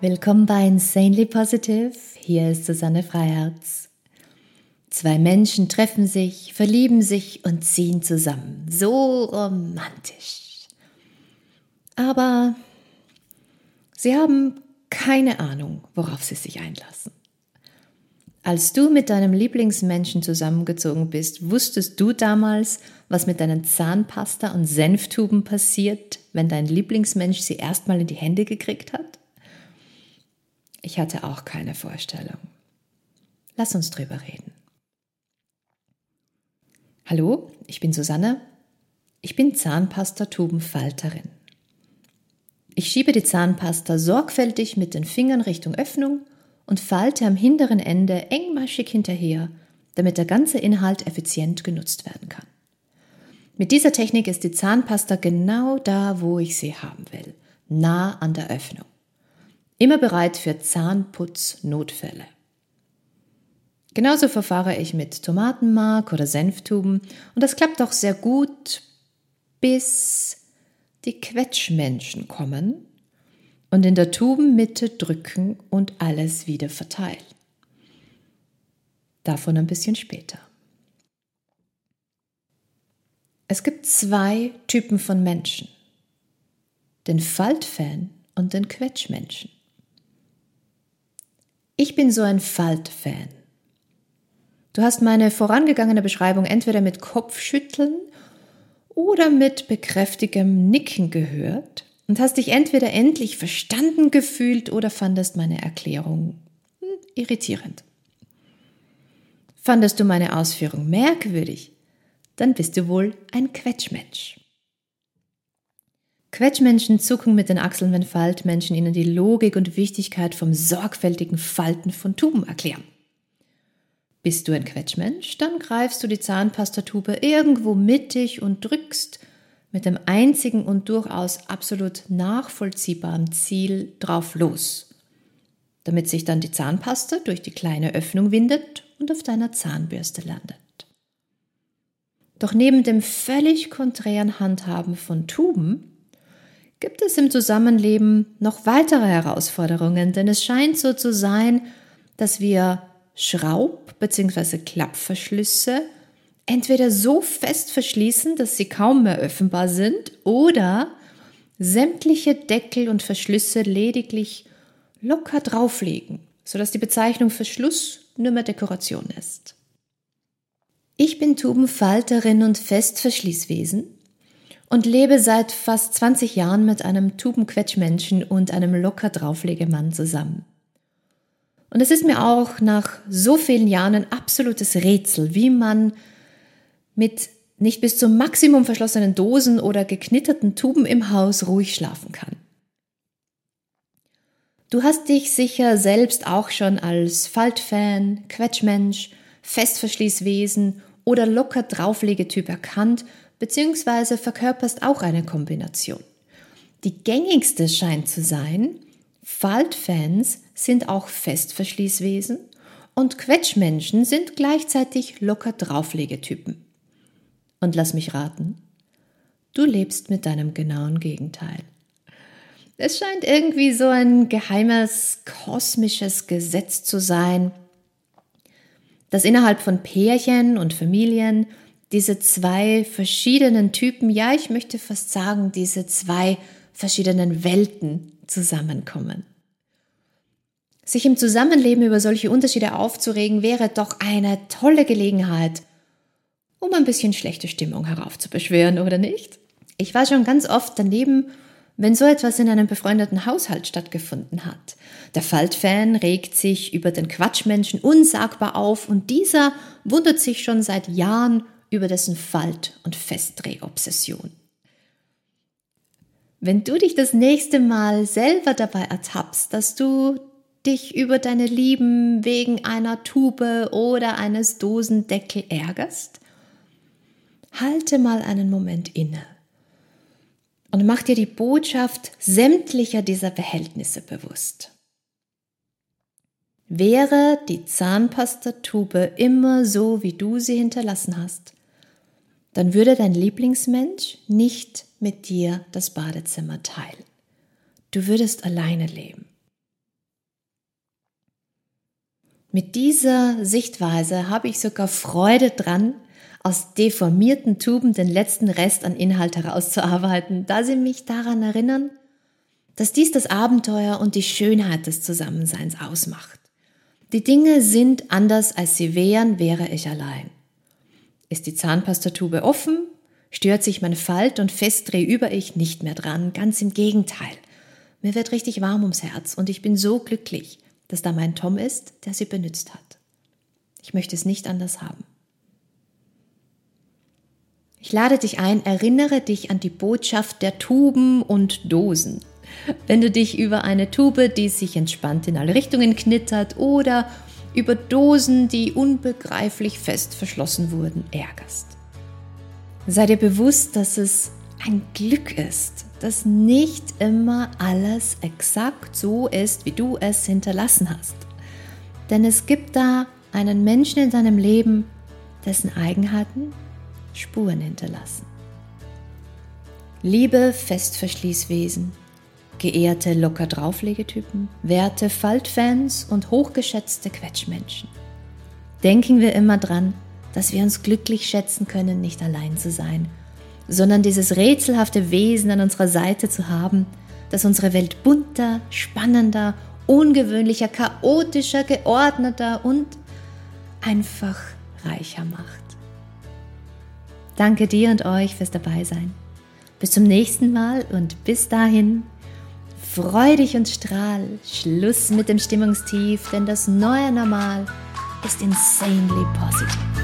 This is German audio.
Willkommen bei Insanely Positive. Hier ist Susanne Freiherz. Zwei Menschen treffen sich, verlieben sich und ziehen zusammen. So romantisch. Aber sie haben keine Ahnung, worauf sie sich einlassen. Als du mit deinem Lieblingsmenschen zusammengezogen bist, wusstest du damals, was mit deinen Zahnpasta und Senftuben passiert, wenn dein Lieblingsmensch sie erstmal in die Hände gekriegt hat? Ich hatte auch keine Vorstellung. Lass uns drüber reden. Hallo, ich bin Susanne. Ich bin Zahnpasta-Tubenfalterin. Ich schiebe die Zahnpasta sorgfältig mit den Fingern Richtung Öffnung und falte am hinteren Ende engmaschig hinterher, damit der ganze Inhalt effizient genutzt werden kann. Mit dieser Technik ist die Zahnpasta genau da, wo ich sie haben will, nah an der Öffnung. Immer bereit für Zahnputznotfälle. Genauso verfahre ich mit Tomatenmark oder Senftuben und das klappt auch sehr gut, bis die Quetschmenschen kommen und in der Tubenmitte drücken und alles wieder verteilen. Davon ein bisschen später. Es gibt zwei Typen von Menschen. Den Faltfan und den Quetschmenschen. Ich bin so ein Faltfan. Du hast meine vorangegangene Beschreibung entweder mit Kopfschütteln oder mit bekräftigem Nicken gehört und hast dich entweder endlich verstanden gefühlt oder fandest meine Erklärung hm, irritierend. Fandest du meine Ausführung merkwürdig, dann bist du wohl ein Quetschmensch. Quetschmenschen zucken mit den Achseln, wenn Faltmenschen ihnen die Logik und Wichtigkeit vom sorgfältigen Falten von Tuben erklären. Bist du ein Quetschmensch, dann greifst du die Zahnpastatube irgendwo mittig und drückst mit dem einzigen und durchaus absolut nachvollziehbaren Ziel drauf los, damit sich dann die Zahnpasta durch die kleine Öffnung windet und auf deiner Zahnbürste landet. Doch neben dem völlig konträren Handhaben von Tuben gibt es im Zusammenleben noch weitere Herausforderungen, denn es scheint so zu sein, dass wir Schraub- bzw. Klappverschlüsse entweder so fest verschließen, dass sie kaum mehr öffnbar sind, oder sämtliche Deckel und Verschlüsse lediglich locker drauflegen, sodass die Bezeichnung Verschluss nur mehr Dekoration ist. Ich bin Tubenfalterin und Festverschließwesen und lebe seit fast 20 Jahren mit einem Tubenquetschmenschen und einem locker drauflegemann zusammen. Und es ist mir auch nach so vielen Jahren ein absolutes Rätsel, wie man mit nicht bis zum Maximum verschlossenen Dosen oder geknitterten Tuben im Haus ruhig schlafen kann. Du hast dich sicher selbst auch schon als Faltfan, Quetschmensch, Festverschließwesen oder locker Drauflegetyp erkannt beziehungsweise verkörperst auch eine Kombination. Die gängigste scheint zu sein, Faltfans sind auch Festverschließwesen und Quetschmenschen sind gleichzeitig locker Drauflegetypen. Und lass mich raten, du lebst mit deinem genauen Gegenteil. Es scheint irgendwie so ein geheimes kosmisches Gesetz zu sein, dass innerhalb von Pärchen und Familien diese zwei verschiedenen Typen, ja, ich möchte fast sagen, diese zwei verschiedenen Welten zusammenkommen. Sich im Zusammenleben über solche Unterschiede aufzuregen, wäre doch eine tolle Gelegenheit, um ein bisschen schlechte Stimmung heraufzubeschwören, oder nicht? Ich war schon ganz oft daneben, wenn so etwas in einem befreundeten Haushalt stattgefunden hat. Der Faltfan regt sich über den Quatschmenschen unsagbar auf und dieser wundert sich schon seit Jahren über dessen Falt- und Festdrehobsession. Wenn du dich das nächste Mal selber dabei ertappst, dass du dich über deine Lieben wegen einer Tube oder eines Dosendeckel ärgerst, halte mal einen Moment inne und mach dir die Botschaft sämtlicher dieser Behältnisse bewusst. Wäre die Zahnpastatube immer so, wie du sie hinterlassen hast, dann würde dein Lieblingsmensch nicht mit dir das Badezimmer teilen. Du würdest alleine leben. Mit dieser Sichtweise habe ich sogar Freude dran, aus deformierten Tuben den letzten Rest an Inhalt herauszuarbeiten, da sie mich daran erinnern, dass dies das Abenteuer und die Schönheit des Zusammenseins ausmacht. Die Dinge sind anders, als sie wären, wäre ich allein. Ist die Zahnpastatube offen, stört sich mein Falt- und Festdreh-Über-Ich nicht mehr dran, ganz im Gegenteil. Mir wird richtig warm ums Herz und ich bin so glücklich, dass da mein Tom ist, der sie benutzt hat. Ich möchte es nicht anders haben. Ich lade dich ein, erinnere dich an die Botschaft der Tuben und Dosen. Wenn du dich über eine Tube, die sich entspannt in alle Richtungen knittert oder über Dosen, die unbegreiflich fest verschlossen wurden, ärgerst. Sei dir bewusst, dass es ein Glück ist, dass nicht immer alles exakt so ist, wie du es hinterlassen hast. Denn es gibt da einen Menschen in deinem Leben, dessen Eigenheiten Spuren hinterlassen. Liebe Festverschließwesen, geehrte locker drauflegetypen, werte Faltfans und hochgeschätzte Quetschmenschen. Denken wir immer dran, dass wir uns glücklich schätzen können, nicht allein zu sein, sondern dieses rätselhafte Wesen an unserer Seite zu haben, das unsere Welt bunter, spannender, ungewöhnlicher, chaotischer, geordneter und einfach reicher macht. Danke dir und euch fürs Dabeisein. Bis zum nächsten Mal und bis dahin, freu dich und strahl. Schluss mit dem Stimmungstief, denn das neue Normal ist insanely positive.